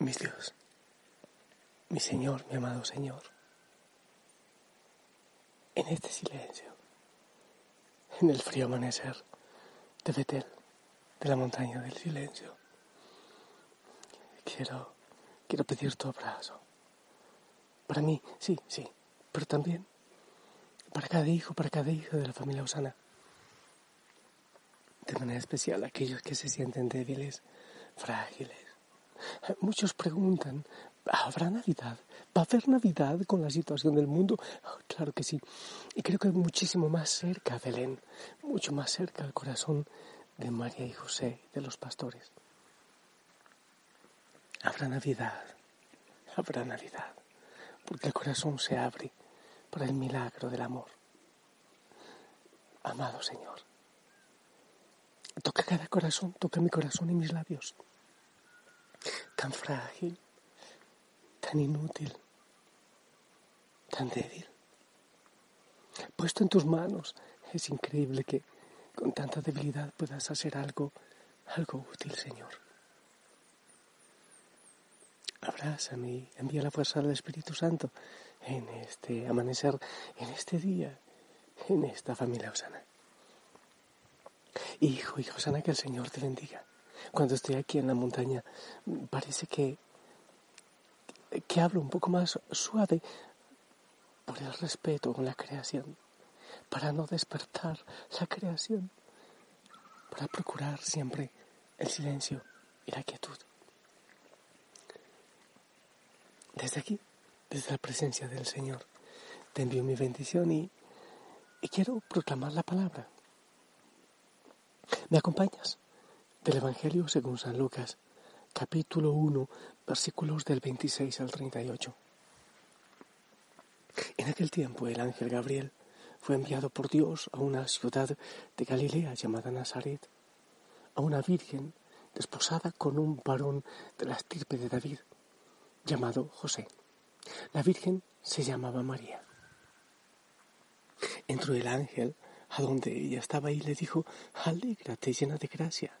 Mis Dios, mi Señor, mi amado Señor, en este silencio, en el frío amanecer de Betel, de la montaña del silencio, quiero, quiero pedir tu abrazo. Para mí, sí, sí, pero también para cada hijo, para cada hija de la familia Osana. De manera especial aquellos que se sienten débiles, frágiles, Muchos preguntan, ¿habrá Navidad? ¿Va a haber Navidad con la situación del mundo? Oh, claro que sí. Y creo que muchísimo más cerca, Belén, mucho más cerca al corazón de María y José, de los pastores. Habrá Navidad, habrá Navidad, porque el corazón se abre para el milagro del amor. Amado Señor, toca cada corazón, toca mi corazón y mis labios tan frágil, tan inútil, tan débil. Puesto en tus manos, es increíble que con tanta debilidad puedas hacer algo, algo útil, Señor. Abrázame y envía la fuerza del Espíritu Santo en este amanecer, en este día, en esta familia Osana. Hijo, hijo Osana, que el Señor te bendiga cuando estoy aquí en la montaña, parece que, que hablo un poco más suave por el respeto con la creación, para no despertar la creación, para procurar siempre el silencio y la quietud. Desde aquí, desde la presencia del Señor, te envío mi bendición y, y quiero proclamar la palabra. ¿Me acompañas? Del Evangelio según San Lucas, capítulo 1, versículos del 26 al 38. En aquel tiempo el ángel Gabriel fue enviado por Dios a una ciudad de Galilea llamada Nazaret, a una virgen desposada con un varón de la estirpe de David, llamado José. La virgen se llamaba María. Entró el ángel a donde ella estaba y le dijo, Alégrate llena de gracia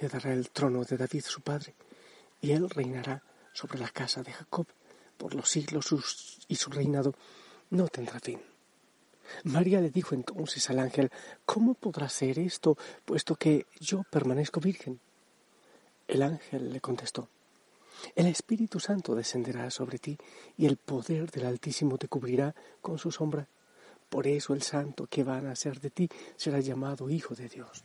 le dará el trono de David su padre, y él reinará sobre la casa de Jacob por los siglos y su reinado no tendrá fin. María le dijo entonces al ángel, ¿cómo podrá ser esto, puesto que yo permanezco virgen? El ángel le contestó, el Espíritu Santo descenderá sobre ti y el poder del Altísimo te cubrirá con su sombra. Por eso el santo que va a nacer de ti será llamado Hijo de Dios.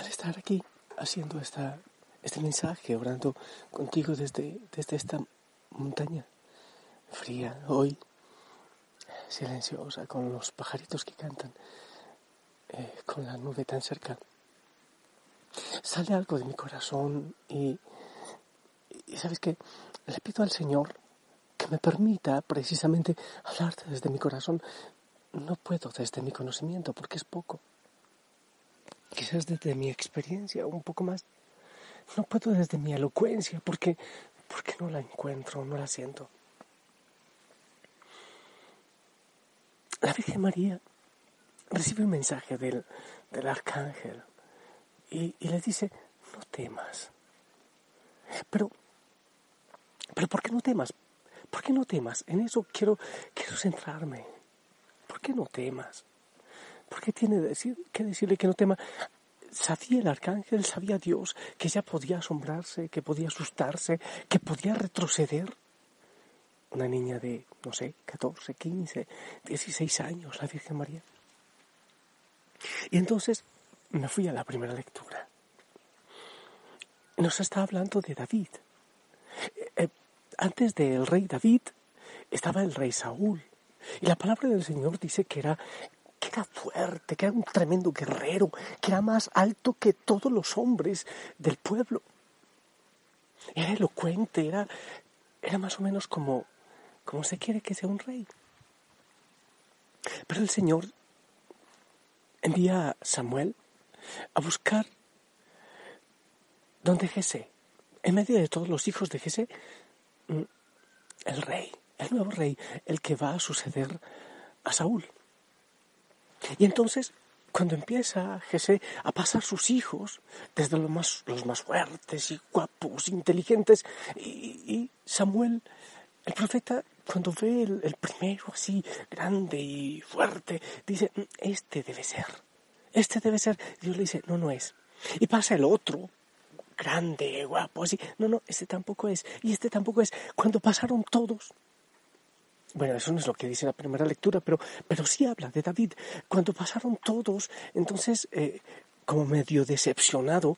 Al estar aquí haciendo esta, este mensaje, orando contigo desde, desde esta montaña fría, hoy silenciosa, con los pajaritos que cantan, eh, con la nube tan cerca. sale algo de mi corazón y, y sabes que le pido al Señor que me permita precisamente hablarte desde mi corazón. No puedo desde mi conocimiento porque es poco. Quizás desde mi experiencia un poco más. No puedo desde mi elocuencia porque, porque no la encuentro, no la siento. La Virgen María recibe un mensaje del, del arcángel y, y le dice, no temas. Pero, pero ¿por qué no temas? ¿Por qué no temas? En eso quiero, quiero centrarme. ¿Por qué no temas? ¿Por qué tiene decir, que decirle que no tema? Sabía el arcángel, sabía Dios que ella podía asombrarse, que podía asustarse, que podía retroceder. Una niña de, no sé, 14, 15, 16 años, la Virgen María. Y entonces me fui a la primera lectura. Nos está hablando de David. Eh, antes del rey David estaba el rey Saúl. Y la palabra del Señor dice que era, era fuerte, que era un tremendo guerrero, que era más alto que todos los hombres del pueblo. Era elocuente, era, era más o menos como, como se quiere que sea un rey. Pero el Señor envía a Samuel a buscar donde Jesé, en medio de todos los hijos de Jesé, mm, el rey, el nuevo rey, el que va a suceder a Saúl. Y entonces, cuando empieza Jesé a pasar sus hijos, desde los más, los más fuertes y guapos, inteligentes, y, Samuel, el profeta, cuando ve el, el, primero así, grande y fuerte, dice, mm, este debe ser, este debe ser. Dios le dice, no, no es. Y pasa el otro, grande, guapo, así. No, no, este tampoco es. Y este tampoco es. Cuando pasaron todos. Bueno, eso no es lo que dice la primera lectura, pero, pero sí habla de David. Cuando pasaron todos, entonces, eh, como medio decepcionado,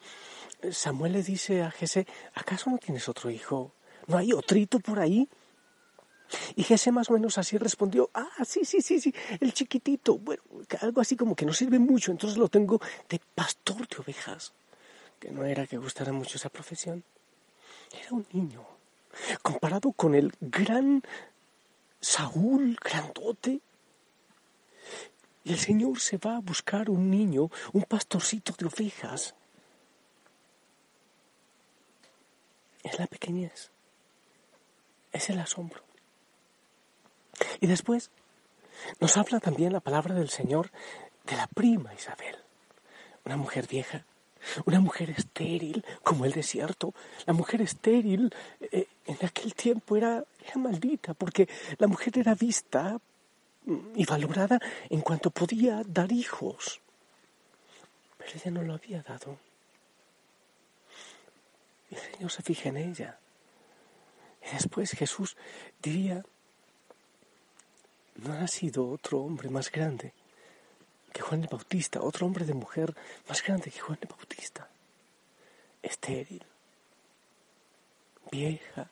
Samuel le dice a Jesse, ¿acaso no tienes otro hijo? ¿No hay otrito por ahí? Y Jesse más o menos así respondió, ah, sí, sí, sí, sí, el chiquitito, bueno, algo así como que no sirve mucho, entonces lo tengo de pastor de ovejas que no era que gustara mucho esa profesión. Era un niño, comparado con el gran Saúl, grandote. Y el Señor se va a buscar un niño, un pastorcito de ovejas. Es la pequeñez, es el asombro. Y después nos habla también la palabra del Señor de la prima Isabel, una mujer vieja una mujer estéril como el desierto. La mujer estéril eh, en aquel tiempo era, era maldita porque la mujer era vista y valorada en cuanto podía dar hijos. Pero ella no lo había dado. Y el Señor se fija en ella. Y después Jesús diría, no ha sido otro hombre más grande que Juan el Bautista, otro hombre de mujer más grande que Juan el Bautista, estéril, vieja,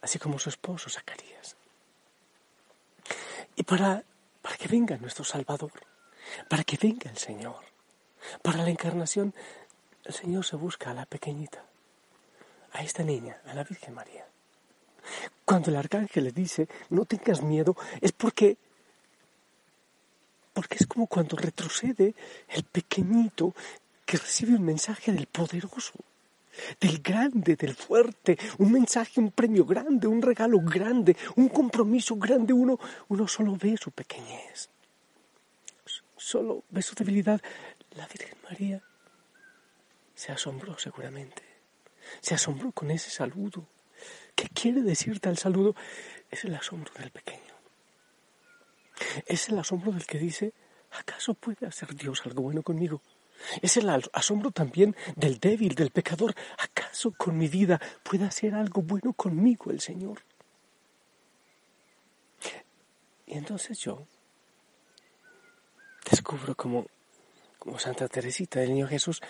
así como su esposo Zacarías. Y para, para que venga nuestro Salvador, para que venga el Señor, para la encarnación, el Señor se busca a la pequeñita, a esta niña, a la Virgen María. Cuando el arcángel le dice, no tengas miedo, es porque porque es como cuando retrocede el pequeñito que recibe un mensaje del poderoso, del grande, del fuerte, un mensaje, un premio grande, un regalo grande, un compromiso grande. Uno, uno solo ve su pequeñez, solo ve su debilidad. La Virgen María se asombró seguramente, se asombró con ese saludo. ¿Qué quiere decir tal saludo? Es el asombro del pequeño. Es el asombro del que dice, ¿acaso puede hacer Dios algo bueno conmigo? Es el asombro también del débil, del pecador. ¿Acaso con mi vida puede hacer algo bueno conmigo el Señor? Y entonces yo descubro como, como Santa Teresita del Niño Jesús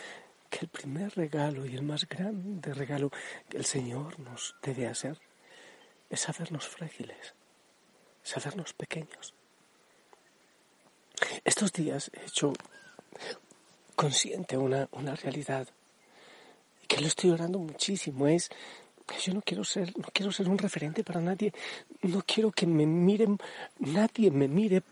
que el primer regalo y el más grande regalo que el Señor nos debe hacer es sabernos frágiles, sabernos pequeños. Estos días he hecho consciente una, una realidad que lo estoy orando muchísimo, es yo no quiero ser, no quiero ser un referente para nadie, no quiero que me miren, nadie me mire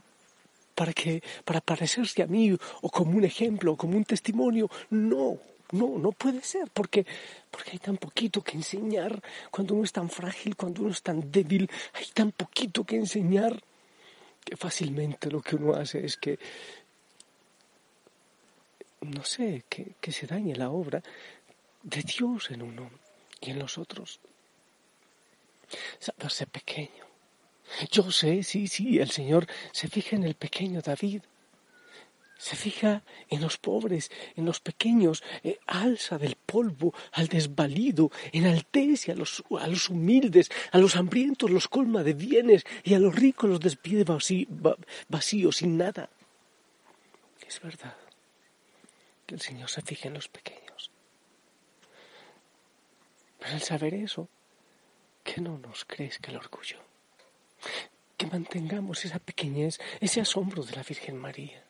para que, para parecerse a mí, o como un ejemplo, o como un testimonio. No, no, no puede ser, porque, porque hay tan poquito que enseñar cuando uno es tan frágil, cuando uno es tan débil, hay tan poquito que enseñar que fácilmente lo que uno hace es que, no sé, que, que se dañe la obra de Dios en uno y en los otros. Saberse pequeño. Yo sé, sí, sí, el Señor se fija en el pequeño David. Se fija en los pobres, en los pequeños, eh, alza del polvo al desvalido, enaltece a los, a los humildes, a los hambrientos los colma de bienes y a los ricos los despide vacíos, sin nada. Es verdad que el Señor se fija en los pequeños. Pero al saber eso, que no nos crezca el orgullo. Que mantengamos esa pequeñez, ese asombro de la Virgen María.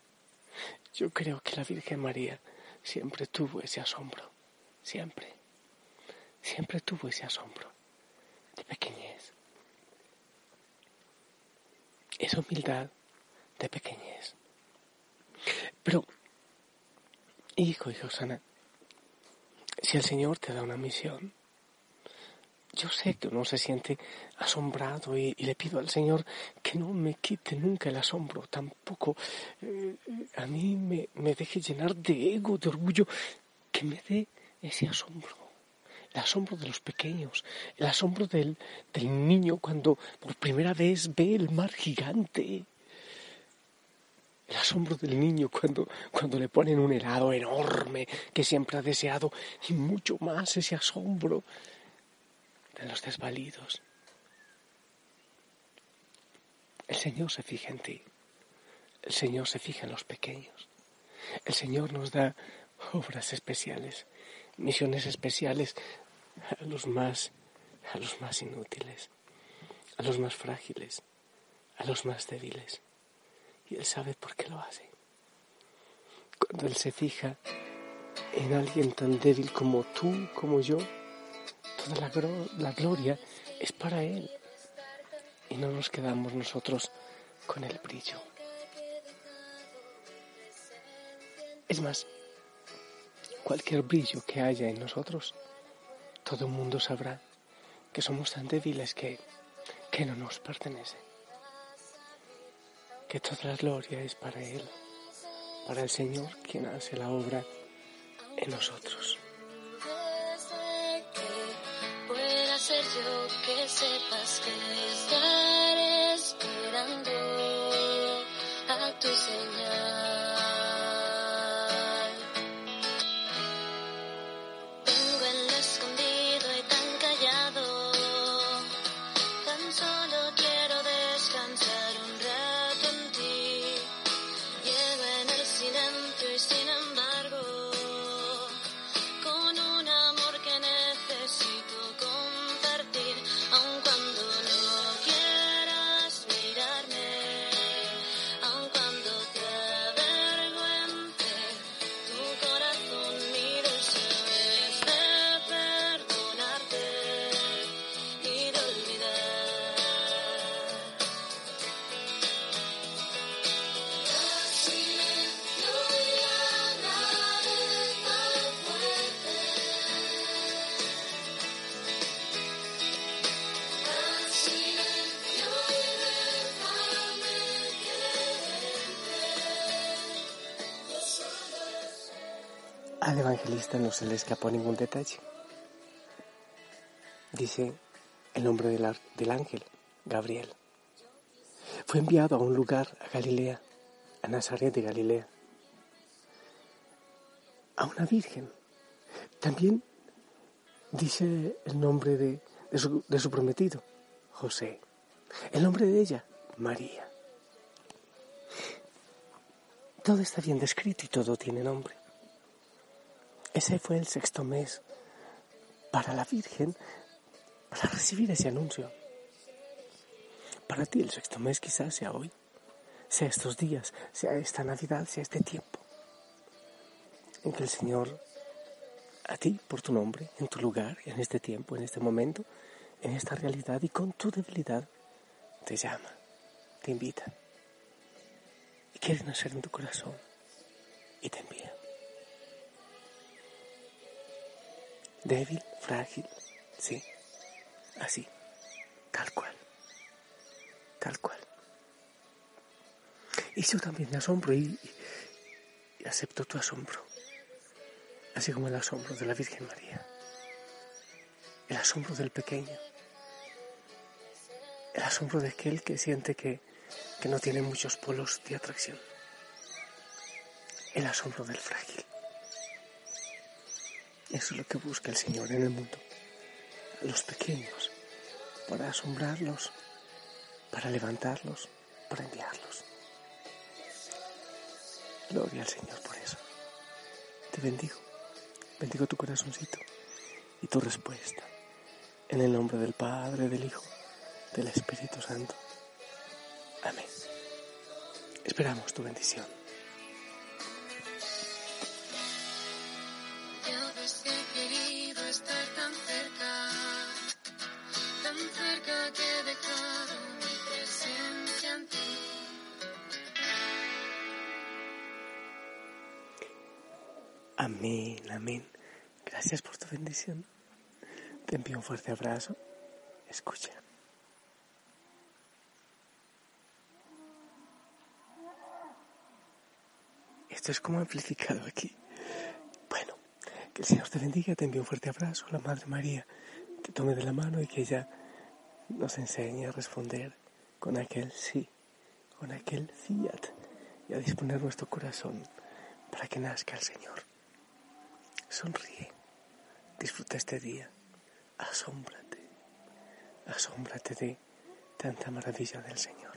Yo creo que la Virgen María siempre tuvo ese asombro, siempre, siempre tuvo ese asombro de pequeñez. Esa humildad de pequeñez. Pero, hijo y Josana, si el Señor te da una misión, yo sé que uno se siente asombrado y, le pido al Señor que no me quite nunca el asombro, tampoco eh, a mí me, deje llenar de ego, de orgullo, que me dé ese asombro, el asombro de los pequeños, el asombro del, del niño cuando por primera vez ve el mar gigante. El asombro del niño cuando, cuando le ponen un helado enorme que siempre ha deseado y mucho más ese asombro de los desvalidos. El Señor se fija en ti. El Señor se fija en los pequeños. El Señor nos da obras especiales, misiones especiales a los más, a los más inútiles, a los más frágiles, a los más débiles. Y Él sabe por qué lo hace. Cuando Él se fija en alguien tan débil como tú, como yo, toda la, gloria es para Él y no nos quedamos nosotros con el brillo. Es más, cualquier brillo que haya en nosotros, todo el mundo sabrá que somos tan débiles que, que no nos pertenece. Que toda la gloria es para Él, para el Señor quien hace la obra en nosotros. Yo que sepas que estaré esperando a tu señal. Al evangelista no se le escapó ningún detalle. Dice el nombre del, ángel, Gabriel. Fue enviado a un lugar, a Galilea, a Nazaret de Galilea, a una virgen. También dice el nombre de, su, de su prometido, José. El nombre de ella, María. Todo está bien descrito y todo tiene nombre. Ese fue el sexto mes para la Virgen para recibir ese anuncio. Para ti el sexto mes quizás sea hoy, sea estos días, sea esta Navidad, sea este tiempo en que el Señor a ti por tu nombre, en tu lugar, en este tiempo, en este momento, en esta realidad y con tu debilidad, te llama, te invita y quiere nacer en tu corazón y te envía. Débil, frágil, sí, así, tal cual, tal cual. Y yo también me asombro y, acepto tu asombro, así como el asombro de la Virgen María, el asombro del pequeño, el asombro de aquel que siente que, que no tiene muchos polos de atracción, el asombro del frágil. Eso es lo que busca el Señor en el mundo, los pequeños, para asombrarlos, para levantarlos, para enviarlos. Gloria al Señor por eso. Te bendigo, bendigo tu corazoncito y tu respuesta. En el nombre del Padre, del Hijo, del Espíritu Santo. Amén. Esperamos tu bendición. Amén, amén. Gracias por tu bendición. Te envío un fuerte abrazo. Escucha. Esto es como amplificado aquí. Bueno, que el Señor te bendiga, te envío un fuerte abrazo. La Madre María te tome de la mano y que ella nos enseñe a responder con aquel sí, con aquel fiat y a disponer nuestro corazón para que nazca el Señor. Sonríe, disfruta este día, asómbrate, asómbrate de tanta maravilla del Señor.